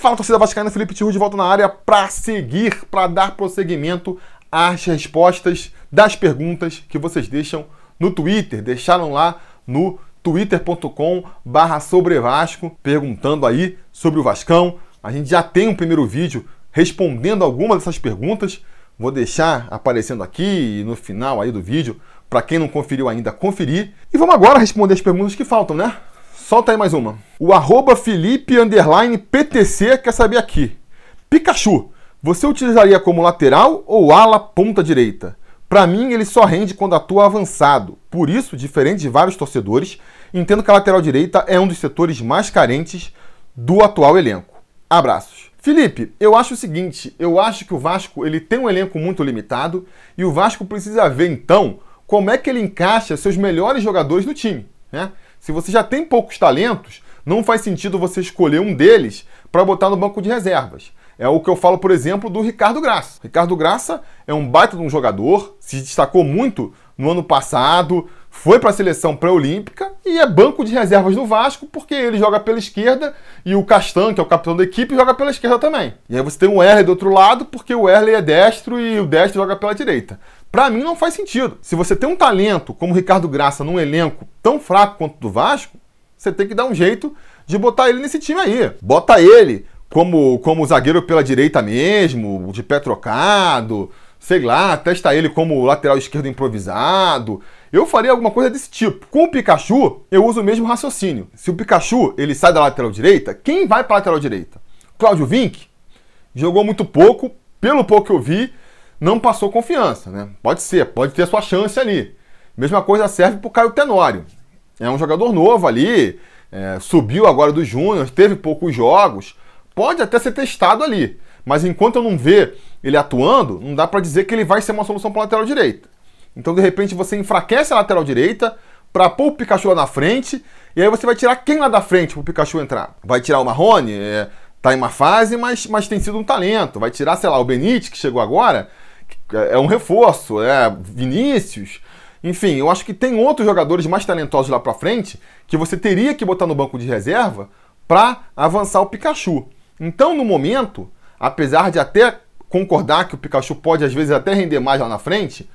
Fala, torcida vascaína, Felipe Tiru de volta na área para seguir, para dar prosseguimento às respostas das perguntas que vocês deixam no Twitter. Deixaram lá no twitter.com barra sobre Vasco, perguntando aí sobre o Vascão. A gente já tem um primeiro vídeo respondendo algumas dessas perguntas. Vou deixar aparecendo aqui no final aí do vídeo para quem não conferiu ainda conferir. E vamos agora responder as perguntas que faltam, né? Solta aí mais uma. O arroba Felipe PTC quer saber aqui. Pikachu, você utilizaria como lateral ou ala ponta direita? Para mim, ele só rende quando atua avançado. Por isso, diferente de vários torcedores, entendo que a lateral direita é um dos setores mais carentes do atual elenco. Abraços. Felipe, eu acho o seguinte, eu acho que o Vasco ele tem um elenco muito limitado e o Vasco precisa ver então como é que ele encaixa seus melhores jogadores no time, né? Se você já tem poucos talentos, não faz sentido você escolher um deles para botar no banco de reservas. É o que eu falo, por exemplo, do Ricardo Graça. Ricardo Graça é um baita de um jogador, se destacou muito no ano passado, foi para a seleção pré-olímpica e é banco de reservas no Vasco porque ele joga pela esquerda e o Castan, que é o capitão da equipe, joga pela esquerda também. E aí você tem o Erle do outro lado porque o Erle é destro e o destro joga pela direita. Para mim não faz sentido. Se você tem um talento como o Ricardo Graça num elenco tão fraco quanto o do Vasco, você tem que dar um jeito de botar ele nesse time aí. Bota ele como, como zagueiro pela direita mesmo, de pé trocado, sei lá, testa ele como lateral esquerdo improvisado. Eu faria alguma coisa desse tipo. Com o Pikachu, eu uso o mesmo raciocínio. Se o Pikachu ele sai da lateral direita, quem vai para a lateral direita? Cláudio Vinck jogou muito pouco, pelo pouco que eu vi, não passou confiança, né? Pode ser, pode ter a sua chance ali. Mesma coisa serve para o Caio Tenório. É um jogador novo ali, é, subiu agora do Júnior, teve poucos jogos, pode até ser testado ali. Mas enquanto eu não ver ele atuando, não dá para dizer que ele vai ser uma solução para lateral direita. Então, de repente, você enfraquece a lateral direita para pôr o Pikachu lá na frente, e aí você vai tirar quem lá da frente para o Pikachu entrar? Vai tirar o Marrone? É, tá em uma fase, mas, mas tem sido um talento. Vai tirar, sei lá, o Benítez, que chegou agora, é um reforço, é Vinícius. Enfim, eu acho que tem outros jogadores mais talentosos lá para frente que você teria que botar no banco de reserva para avançar o Pikachu. Então, no momento, apesar de até concordar que o Pikachu pode às vezes até render mais lá na frente,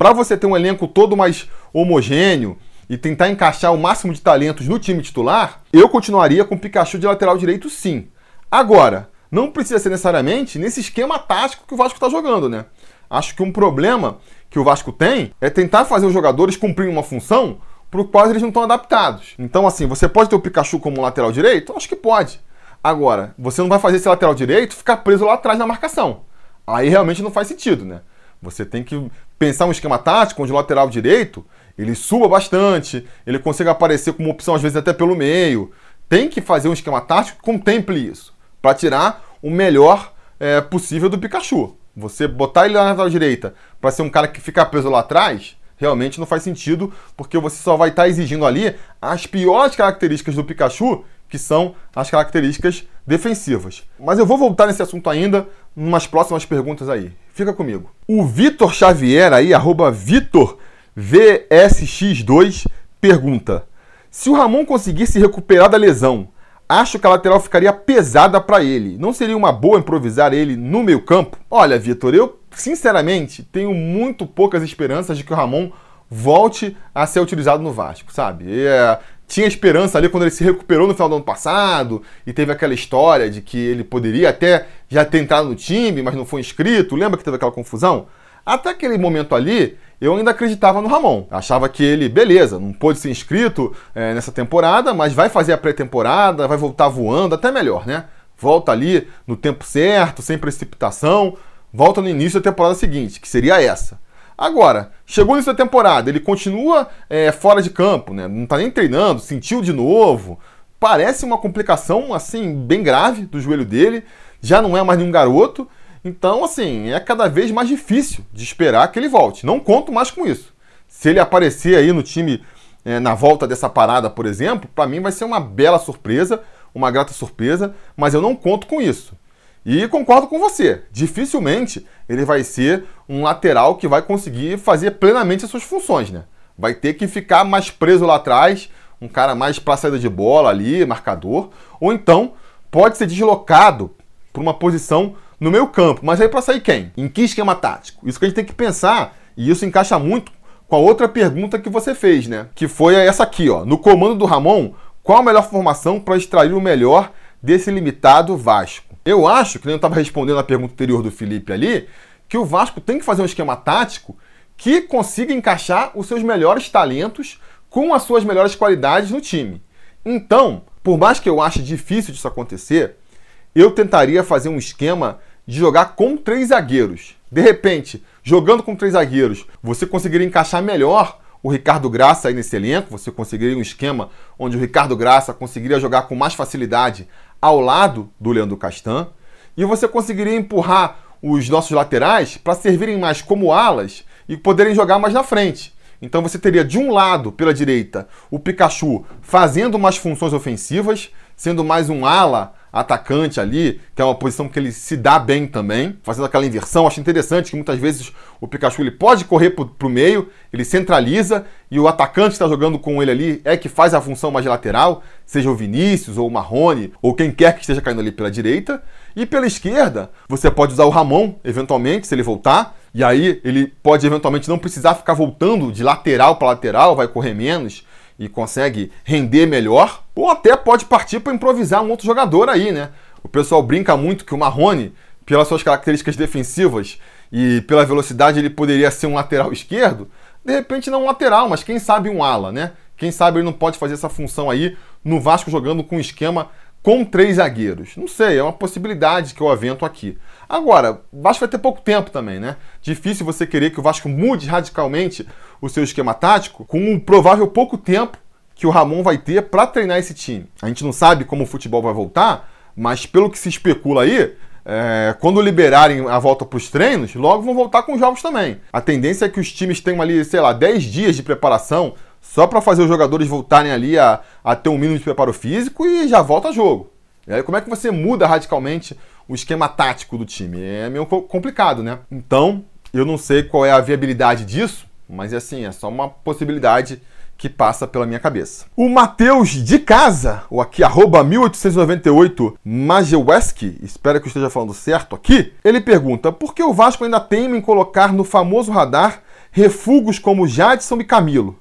para você ter um elenco todo mais homogêneo e tentar encaixar o máximo de talentos no time titular, eu continuaria com o Pikachu de lateral direito sim. Agora, não precisa ser necessariamente nesse esquema tático que o Vasco está jogando, né? Acho que um problema que o Vasco tem é tentar fazer os jogadores cumprirem uma função para o qual eles não estão adaptados. Então, assim, você pode ter o Pikachu como lateral direito? Acho que pode. Agora, você não vai fazer esse lateral direito ficar preso lá atrás na marcação. Aí realmente não faz sentido, né? Você tem que pensar um esquema tático onde o lateral direito ele suba bastante, ele consiga aparecer como opção às vezes até pelo meio. Tem que fazer um esquema tático que contemple isso, para tirar o melhor é, possível do Pikachu. Você botar ele na lateral direita para ser um cara que fica preso lá atrás, realmente não faz sentido, porque você só vai estar tá exigindo ali as piores características do Pikachu, que são as características defensivas. Mas eu vou voltar nesse assunto ainda umas próximas perguntas aí. Fica comigo. O Vitor Xavier aí, arroba Vitor VSX2, pergunta: Se o Ramon conseguir se recuperar da lesão, Acho que a lateral ficaria pesada para ele. Não seria uma boa improvisar ele no meio campo? Olha, Vitor, eu sinceramente tenho muito poucas esperanças de que o Ramon volte a ser utilizado no Vasco, sabe? É, tinha esperança ali quando ele se recuperou no final do ano passado e teve aquela história de que ele poderia até já ter entrado no time, mas não foi inscrito. Lembra que teve aquela confusão? Até aquele momento ali, eu ainda acreditava no Ramon. Achava que ele, beleza, não pôde ser inscrito é, nessa temporada, mas vai fazer a pré-temporada, vai voltar voando, até melhor, né? Volta ali no tempo certo, sem precipitação, volta no início da temporada seguinte, que seria essa. Agora, chegou nessa temporada, ele continua é, fora de campo, né? Não tá nem treinando, sentiu de novo. Parece uma complicação, assim, bem grave do joelho dele. Já não é mais nenhum garoto. Então, assim, é cada vez mais difícil de esperar que ele volte. Não conto mais com isso. Se ele aparecer aí no time é, na volta dessa parada, por exemplo, para mim vai ser uma bela surpresa, uma grata surpresa, mas eu não conto com isso. E concordo com você, dificilmente ele vai ser um lateral que vai conseguir fazer plenamente as suas funções, né? Vai ter que ficar mais preso lá atrás, um cara mais para saída de bola ali, marcador, ou então pode ser deslocado para uma posição no meio campo. Mas aí para sair quem? Em que esquema tático? Isso que a gente tem que pensar, e isso encaixa muito com a outra pergunta que você fez, né? Que foi essa aqui, ó. No comando do Ramon, qual a melhor formação para extrair o melhor desse limitado Vasco? Eu acho, que eu estava respondendo a pergunta anterior do Felipe ali, que o Vasco tem que fazer um esquema tático que consiga encaixar os seus melhores talentos com as suas melhores qualidades no time. Então, por mais que eu ache difícil disso acontecer, eu tentaria fazer um esquema de jogar com três zagueiros. De repente, jogando com três zagueiros, você conseguiria encaixar melhor o Ricardo Graça aí nesse elenco, você conseguiria um esquema onde o Ricardo Graça conseguiria jogar com mais facilidade ao lado do Leandro Castan, e você conseguiria empurrar os nossos laterais para servirem mais como alas e poderem jogar mais na frente. Então você teria de um lado, pela direita, o Pikachu fazendo mais funções ofensivas, sendo mais um ala atacante ali, que é uma posição que ele se dá bem também, fazendo aquela inversão. Acho interessante que muitas vezes o Pikachu ele pode correr para o meio, ele centraliza e o atacante que está jogando com ele ali é que faz a função mais lateral, seja o Vinícius ou o Marrone ou quem quer que esteja caindo ali pela direita. E pela esquerda, você pode usar o Ramon, eventualmente, se ele voltar. E aí ele pode eventualmente não precisar ficar voltando de lateral para lateral, vai correr menos e consegue render melhor. Ou até pode partir para improvisar um outro jogador aí, né? O pessoal brinca muito que o Marrone, pelas suas características defensivas e pela velocidade, ele poderia ser um lateral esquerdo. De repente não um lateral, mas quem sabe um ala, né? Quem sabe ele não pode fazer essa função aí no Vasco jogando com um esquema com três zagueiros. Não sei, é uma possibilidade que eu avento aqui. Agora, o Vasco vai ter pouco tempo também, né? Difícil você querer que o Vasco mude radicalmente o seu esquema tático com um provável pouco tempo que o Ramon vai ter para treinar esse time. A gente não sabe como o futebol vai voltar, mas pelo que se especula aí, é, quando liberarem a volta para os treinos, logo vão voltar com os jogos também. A tendência é que os times tenham ali, sei lá, 10 dias de preparação só para fazer os jogadores voltarem ali a, a ter um mínimo de preparo físico e já volta jogo. E aí, como é que você muda radicalmente o esquema tático do time? É meio complicado, né? Então, eu não sei qual é a viabilidade disso, mas assim, é só uma possibilidade que passa pela minha cabeça. O Matheus de Casa, ou aqui, arroba 1898 Majeweski, espero que eu esteja falando certo aqui, ele pergunta, por que o Vasco ainda teima em colocar no famoso radar refugos como Jadson e Camilo?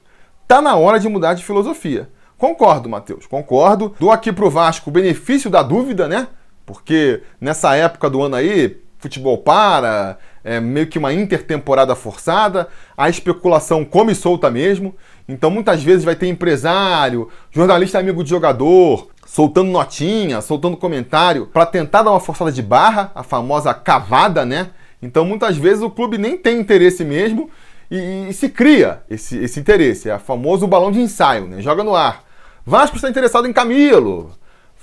Tá na hora de mudar de filosofia. Concordo, Matheus, concordo. Dou aqui pro Vasco o benefício da dúvida, né? Porque nessa época do ano aí, futebol para, é meio que uma intertemporada forçada, a especulação come solta mesmo. Então muitas vezes vai ter empresário, jornalista amigo de jogador, soltando notinha, soltando comentário para tentar dar uma forçada de barra, a famosa cavada, né? Então muitas vezes o clube nem tem interesse mesmo e, e, se cria esse, esse interesse. É o famoso balão de ensaio, né? Joga no ar. Vasco está interessado em Camilo.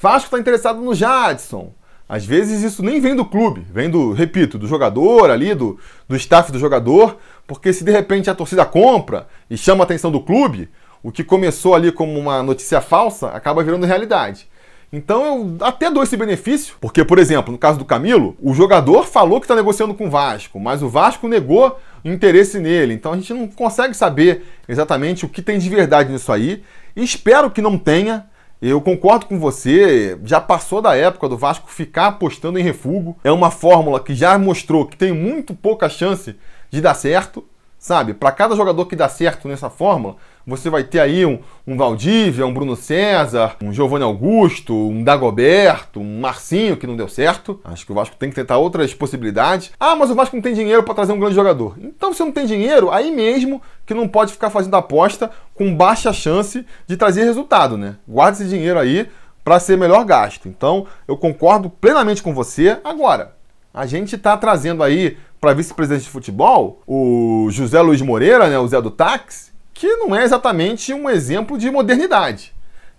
Vasco está interessado no Jadson. Às vezes isso nem vem do clube, vem do, repito, do jogador ali, do, do staff do jogador, porque se de repente a torcida compra e chama a atenção do clube, o que começou ali como uma notícia falsa acaba virando realidade. Então eu até dou esse benefício, porque, por exemplo, no caso do Camilo, o jogador falou que está negociando com o Vasco, mas o Vasco negou interesse nele. Então a gente não consegue saber exatamente o que tem de verdade nisso aí. Espero que não tenha. Eu concordo com você, já passou da época do Vasco ficar apostando em refúgio. É uma fórmula que já mostrou que tem muito pouca chance de dar certo sabe? Para cada jogador que dá certo nessa fórmula, você vai ter aí um, um Valdívia, um Bruno César, um Giovanni Augusto, um Dagoberto, um Marcinho que não deu certo. Acho que o Vasco tem que tentar outras possibilidades. Ah, mas o Vasco não tem dinheiro para trazer um grande jogador. Então, se não tem dinheiro, aí mesmo que não pode ficar fazendo aposta com baixa chance de trazer resultado, né? Guarde esse dinheiro aí para ser melhor gasto. Então, eu concordo plenamente com você. Agora, a gente está trazendo aí para vice-presidente de futebol o José Luiz Moreira, né, o Zé do Táxi, que não é exatamente um exemplo de modernidade.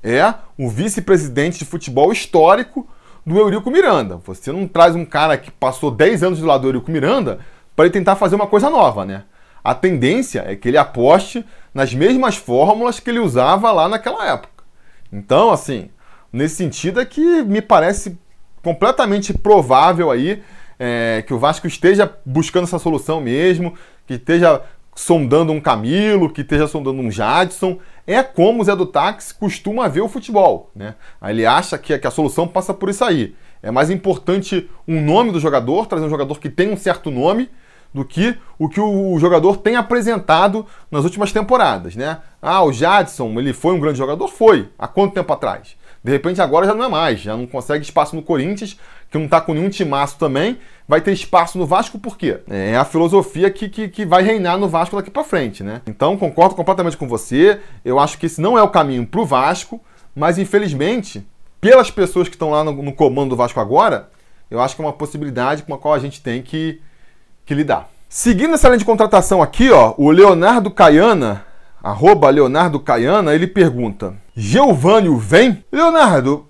É o vice-presidente de futebol histórico do Eurico Miranda. Você não traz um cara que passou 10 anos do lado do Eurico Miranda para ele tentar fazer uma coisa nova, né? A tendência é que ele aposte nas mesmas fórmulas que ele usava lá naquela época. Então, assim, nesse sentido é que me parece completamente provável aí é, que o Vasco esteja buscando essa solução mesmo, que esteja sondando um Camilo, que esteja sondando um Jadson. É como o Zé do Táxi costuma ver o futebol. Né? Ele acha que, que a solução passa por isso aí. É mais importante um nome do jogador, trazer um jogador que tem um certo nome, do que o que o jogador tem apresentado nas últimas temporadas, né? Ah, o Jadson, ele foi um grande jogador? Foi. Há quanto tempo atrás? De repente agora já não é mais, já não consegue espaço no Corinthians, que não está com nenhum timaço também, vai ter espaço no Vasco por quê? É a filosofia que, que, que vai reinar no Vasco daqui para frente, né? Então concordo completamente com você, eu acho que esse não é o caminho para o Vasco, mas infelizmente, pelas pessoas que estão lá no, no comando do Vasco agora, eu acho que é uma possibilidade com a qual a gente tem que que dá. Seguindo essa linha de contratação aqui, ó, o Leonardo Caiana, arroba Leonardo Caiana, ele pergunta: Geovânio vem? Leonardo,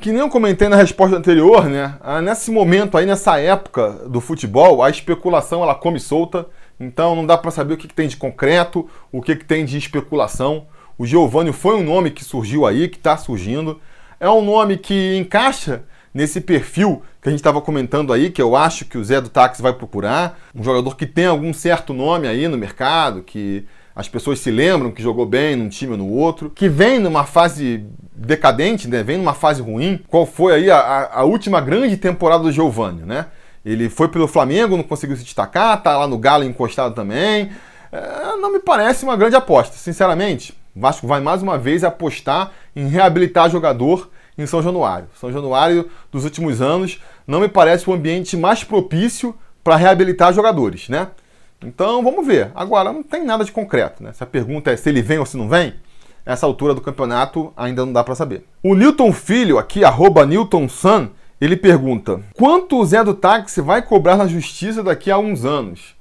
que nem eu comentei na resposta anterior, né? Ah, nesse momento aí, nessa época do futebol, a especulação ela come solta, então não dá para saber o que, que, tem de concreto, o que, que tem de especulação. O Geovânio foi um nome que surgiu aí, que está surgindo. É um nome que encaixa nesse perfil que a gente estava comentando aí, que eu acho que o Zé do Táxi vai procurar. Um jogador que tem algum certo nome aí no mercado, que as pessoas se lembram que jogou bem num time ou no outro, que vem numa fase decadente, né? vem numa fase ruim. Qual foi aí a, a última grande temporada do Giovanni, né? Ele foi pelo Flamengo, não conseguiu se destacar, tá lá no Galo encostado também. É, não me parece uma grande aposta, sinceramente. O Vasco vai mais uma vez apostar em reabilitar jogador em São Januário. São Januário dos últimos anos não me parece o ambiente mais propício para reabilitar jogadores, né? Então vamos ver. Agora não tem nada de concreto, né? Se a pergunta é se ele vem ou se não vem, essa altura do campeonato ainda não dá para saber. O Newton Filho, aqui, arroba Newton Sun, ele pergunta: quanto o Zé do Táxi vai cobrar na justiça daqui a uns anos?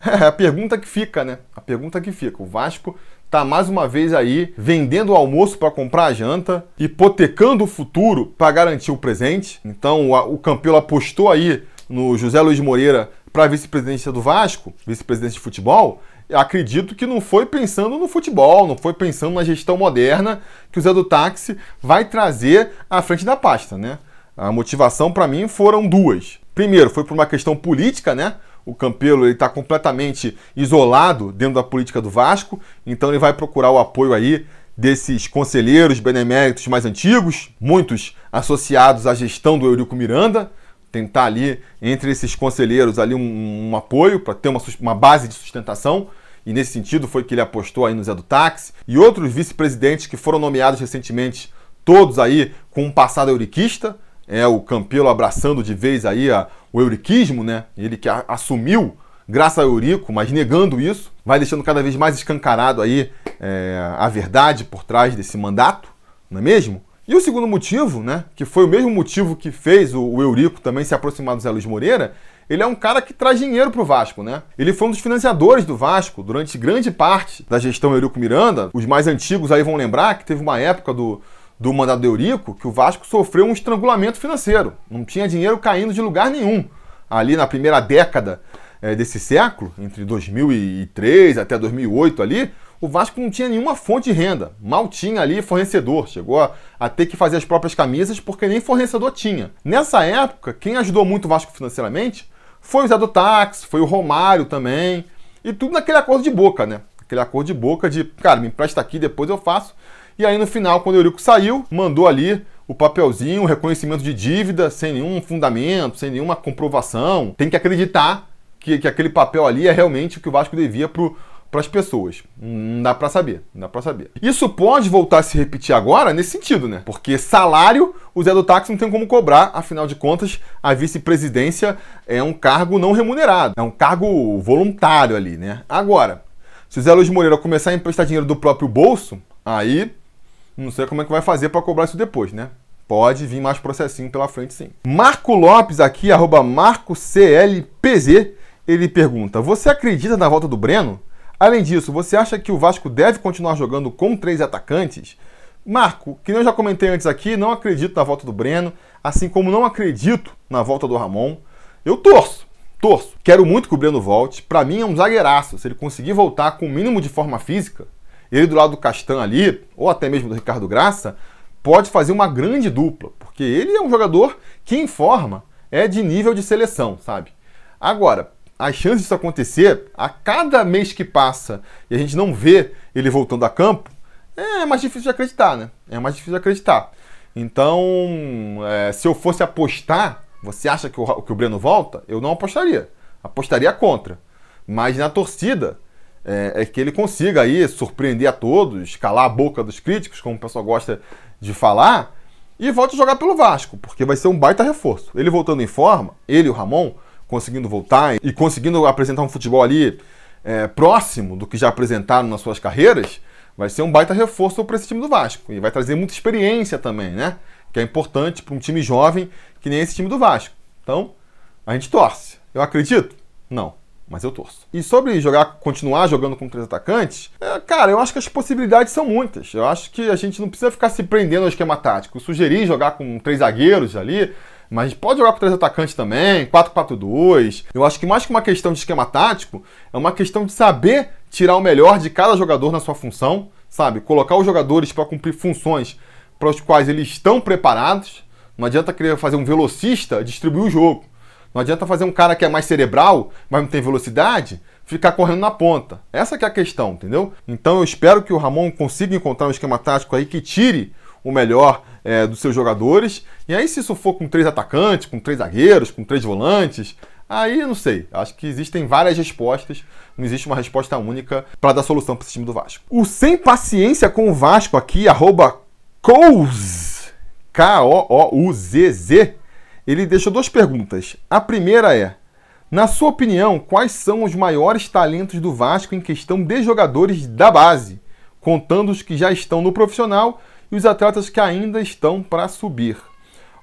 É a pergunta que fica, né? A pergunta que fica. O Vasco tá mais uma vez aí vendendo o almoço para comprar a janta, hipotecando o futuro para garantir o presente. Então o, o Campelo apostou aí no José Luiz Moreira para a vice-presidência do Vasco, vice-presidente de futebol. Acredito que não foi pensando no futebol, não foi pensando na gestão moderna que o Zé do Táxi vai trazer à frente da pasta, né? A motivação para mim foram duas. Primeiro, foi por uma questão política, né? o Campelo está completamente isolado dentro da política do Vasco, então ele vai procurar o apoio aí desses conselheiros beneméritos mais antigos, muitos associados à gestão do Eurico Miranda, tentar ali entre esses conselheiros ali um, um apoio para ter uma, uma base de sustentação. E nesse sentido foi que ele apostou aí no Zé do Táxi. E outros vice-presidentes que foram nomeados recentemente, todos aí com um passado euriquista. É o Campelo abraçando de vez aí a, o euriquismo, né? Ele que a, assumiu graças ao Eurico, mas negando isso, vai deixando cada vez mais escancarado aí é, a verdade por trás desse mandato, não é mesmo? E o segundo motivo, né, que foi o mesmo motivo que fez o, Eurico também se aproximar do Zé Luiz Moreira, ele é um cara que traz dinheiro para o Vasco, né? Ele foi um dos financiadores do Vasco durante grande parte da gestão Eurico Miranda. Os mais antigos aí vão lembrar que teve uma época do, do mandato do Eurico que o Vasco sofreu um estrangulamento financeiro. Não tinha dinheiro caindo de lugar nenhum. Ali na primeira década é, desse século, entre 2003 até 2008 ali, o Vasco não tinha nenhuma fonte de renda. Mal tinha ali fornecedor. Chegou a, a ter que fazer as próprias camisas porque nem fornecedor tinha. Nessa época, quem ajudou muito o Vasco financeiramente foi o Zé do Táxi, foi o Romário também. E tudo naquele acordo de boca, né? Aquele acordo de boca de, cara, me empresta aqui, depois eu faço. E aí no final, quando o Eurico saiu, mandou ali o papelzinho, o reconhecimento de dívida, sem nenhum fundamento, sem nenhuma comprovação. Tem que acreditar que, que aquele papel ali é realmente o que o Vasco devia pro para as pessoas. Não dá para saber, não dá para saber. Isso pode voltar a se repetir agora nesse sentido, né? Porque salário o Zé do Táxi não tem como cobrar, afinal de contas, a vice-presidência é um cargo não remunerado, é um cargo voluntário ali, né? Agora, se o Zé Luiz Moreira começar a emprestar dinheiro do próprio bolso, aí não sei como é que vai fazer para cobrar isso depois, né? Pode vir mais processinho pela frente, sim. Marco Lopes aqui, arroba MarcoCLPZ, ele pergunta: Você acredita na volta do Breno? Além disso, você acha que o Vasco deve continuar jogando com três atacantes? Marco, que eu já comentei antes aqui, não acredito na volta do Breno, assim como não acredito na volta do Ramon. Eu torço, torço. Quero muito que o Breno volte. Para mim é um zagueiraço. Se ele conseguir voltar com o mínimo de forma física, ele do lado do Castan ali, ou até mesmo do Ricardo Graça, pode fazer uma grande dupla, porque ele é um jogador que em forma é de nível de seleção, sabe? Agora, as chances disso acontecer, a cada mês que passa e a gente não vê ele voltando a campo, é mais difícil de acreditar, né? É mais difícil de acreditar. Então, é, se eu fosse apostar, você acha que o, que o Breno volta? Eu não apostaria. Apostaria contra. Mas na torcida, é, é, que ele consiga aí surpreender a todos, calar a boca dos críticos, como o pessoal gosta de falar, e volte a jogar pelo Vasco, porque vai ser um baita reforço. Ele voltando em forma, ele e o Ramon conseguindo voltar e conseguindo apresentar um futebol ali é, próximo do que já apresentaram nas suas carreiras, vai ser um baita reforço para esse time do Vasco. E vai trazer muita experiência também, né? Que é importante para um time jovem que nem esse time do Vasco. Então, a gente torce. Eu acredito? Não mas eu torço. E sobre jogar, continuar jogando com três atacantes, é, cara, eu acho que as possibilidades são muitas. Eu acho que a gente não precisa ficar se prendendo ao esquema tático. Eu sugeri jogar com três zagueiros ali, mas pode jogar com três atacantes também, 4-4-2. Eu acho que mais que uma questão de esquema tático, é uma questão de saber tirar o melhor de cada jogador na sua função, sabe? Colocar os jogadores para cumprir funções para os quais eles estão preparados. Não adianta querer fazer um velocista distribuir o jogo. Não adianta fazer um cara que é mais cerebral, mas não tem velocidade, ficar correndo na ponta. Essa é a questão, entendeu? Então eu espero que o Ramon consiga encontrar um esquema tático aí que tire o melhor é, dos seus jogadores. E aí, se isso for com três atacantes, com três zagueiros, com três volantes, aí não sei. Acho que existem várias respostas. Não existe uma resposta única para dar solução para esse time do Vasco. O Sem Paciência com o Vasco aqui, arroba K-O-O-U-Z-Z, ele deixou duas perguntas. A primeira é: na sua opinião, quais são os maiores talentos do Vasco em questão de jogadores da base, contando os que já estão no profissional e os atletas que ainda estão para subir?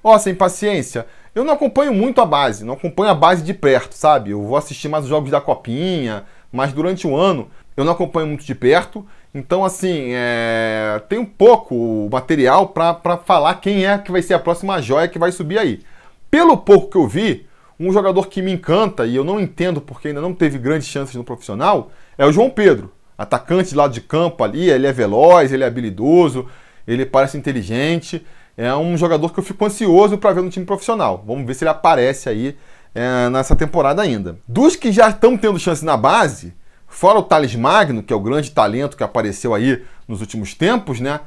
Ó, oh, sem paciência, eu não acompanho muito a base, não acompanho a base de perto, sabe? Eu vou assistir mais os jogos da Copinha, mas durante o ano eu não acompanho muito de perto. Então, assim, é... tem um pouco material para falar quem é que vai ser a próxima joia que vai subir aí. Pelo pouco que eu vi, um jogador que me encanta e eu não entendo porque ainda não teve grandes chances no profissional é o João Pedro. Atacante lado de campo ali, ele é veloz, ele é habilidoso, ele parece inteligente. É um jogador que eu fico ansioso para ver no time profissional. Vamos ver se ele aparece aí é, nessa temporada ainda. Dos que já estão tendo chance na base, fora o Thales Magno, que é o grande talento que apareceu aí nos últimos tempos, né?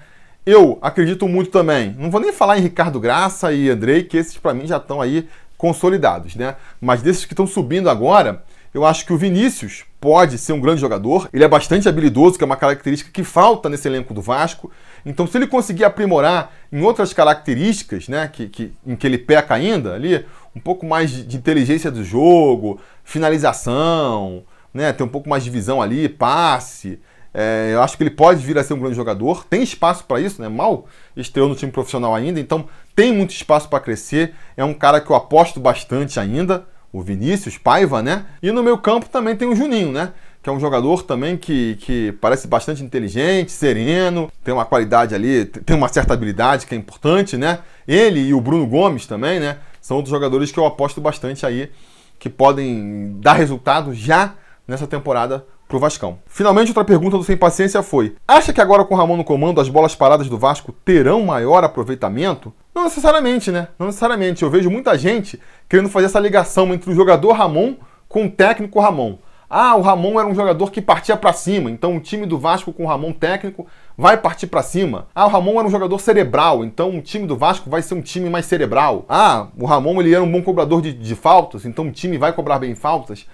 Eu acredito muito também. Não vou nem falar em Ricardo Graça e Andrei, que esses para mim já estão aí consolidados, né? Mas desses que estão subindo agora, eu acho que o Vinícius pode ser um grande jogador. Ele é bastante habilidoso, que é uma característica que falta nesse elenco do Vasco. Então, se ele conseguir aprimorar em outras características, né, que, que, em que ele peca ainda ali, um pouco mais de, inteligência do jogo, finalização, né, ter um pouco mais de visão ali, passe, é, eu acho que ele pode vir a ser um grande jogador, tem espaço para isso, né? Mal estreou no time profissional ainda, então tem muito espaço para crescer. É um cara que eu aposto bastante ainda, o Vinícius Paiva, né? E no meu campo também tem o Juninho, né? Que é um jogador também que, que parece bastante inteligente, sereno, tem uma qualidade ali, tem uma certa habilidade que é importante, né? Ele e o Bruno Gomes também, né? São outros jogadores que eu aposto bastante aí, que podem dar resultado já nessa temporada pro Vascão. Finalmente, outra pergunta do Sem Paciência foi: Acha que agora com o Ramon no comando as bolas paradas do Vasco terão maior aproveitamento? Não necessariamente, né? Não necessariamente. Eu vejo muita gente querendo fazer essa ligação entre o jogador Ramon com o técnico Ramon. Ah, o Ramon era um jogador que partia para cima, então o time do Vasco com o Ramon técnico vai partir para cima. Ah, o Ramon era um jogador cerebral, então o time do Vasco vai ser um time mais cerebral. Ah, o Ramon ele era um bom cobrador de, de faltas, então o time vai cobrar bem faltas.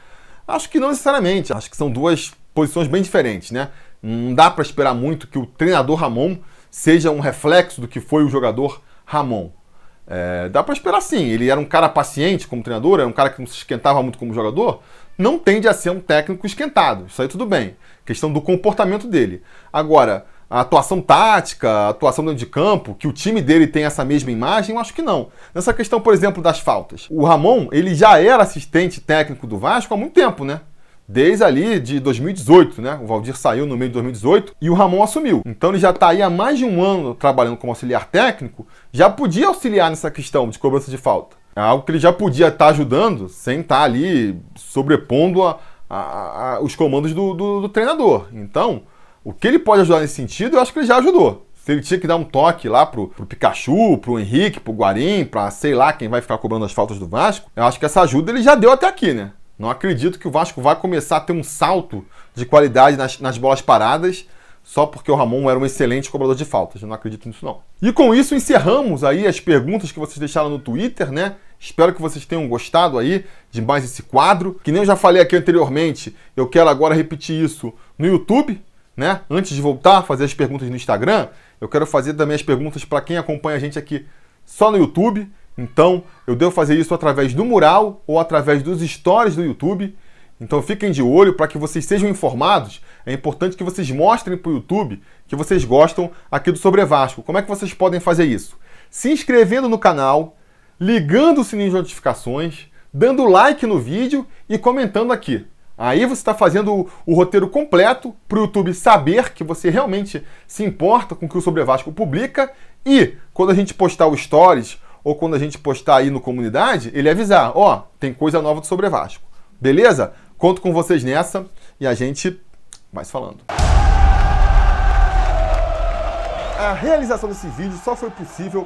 Acho que não necessariamente. Acho que são duas posições bem diferentes, né? Não dá para esperar muito que o treinador Ramon seja um reflexo do que foi o jogador Ramon. É, dá para esperar sim. Ele era um cara paciente como treinador, era um cara que não se esquentava muito como jogador. Não tende a ser um técnico esquentado. Isso aí tudo bem. Questão do comportamento dele. Agora, a atuação tática, a atuação dentro de campo, que o time dele tem essa mesma imagem, eu acho que não. Nessa questão, por exemplo, das faltas. O Ramon, ele já era assistente técnico do Vasco há muito tempo, né? Desde ali de 2018, né? O Valdir saiu no meio de 2018 e o Ramon assumiu. Então ele já está aí há mais de um ano trabalhando como auxiliar técnico, já podia auxiliar nessa questão de cobrança de falta. É algo que ele já podia estar tá ajudando sem estar tá ali sobrepondo a, a, a, os comandos do, do, do treinador. Então, o que ele pode ajudar nesse sentido, eu acho que ele já ajudou. Se ele tinha que dar um toque lá pro, pro Pikachu, pro Henrique, pro Guarim, pra sei lá quem vai ficar cobrando as faltas do Vasco, eu acho que essa ajuda ele já deu até aqui, né? Não acredito que o Vasco vai começar a ter um salto de qualidade nas, nas bolas paradas só porque o Ramon era um excelente cobrador de faltas. Eu não acredito nisso, não. E com isso encerramos aí as perguntas que vocês deixaram no Twitter, né? Espero que vocês tenham gostado aí de mais esse quadro. Que nem eu já falei aqui anteriormente, eu quero agora repetir isso no YouTube, né? Antes de voltar a fazer as perguntas no Instagram, eu quero fazer também as perguntas para quem acompanha a gente aqui só no YouTube. Então, eu devo fazer isso através do mural ou através dos stories do YouTube. Então, fiquem de olho para que vocês sejam informados. É importante que vocês mostrem para o YouTube que vocês gostam aqui do Sobre Vasco. Como é que vocês podem fazer isso? Se inscrevendo no canal, ligando o sininho de notificações, dando like no vídeo e comentando aqui. Aí você está fazendo o, o, roteiro completo para o YouTube saber que você realmente se importa com o que o Sobre Vasco publica e quando a gente postar o Stories ou quando a gente postar aí no comunidade, ele avisar, ó, oh, tem coisa nova do Sobre Vasco. Beleza? Conto com vocês nessa e a gente vai falando. A realização desse vídeo só foi possível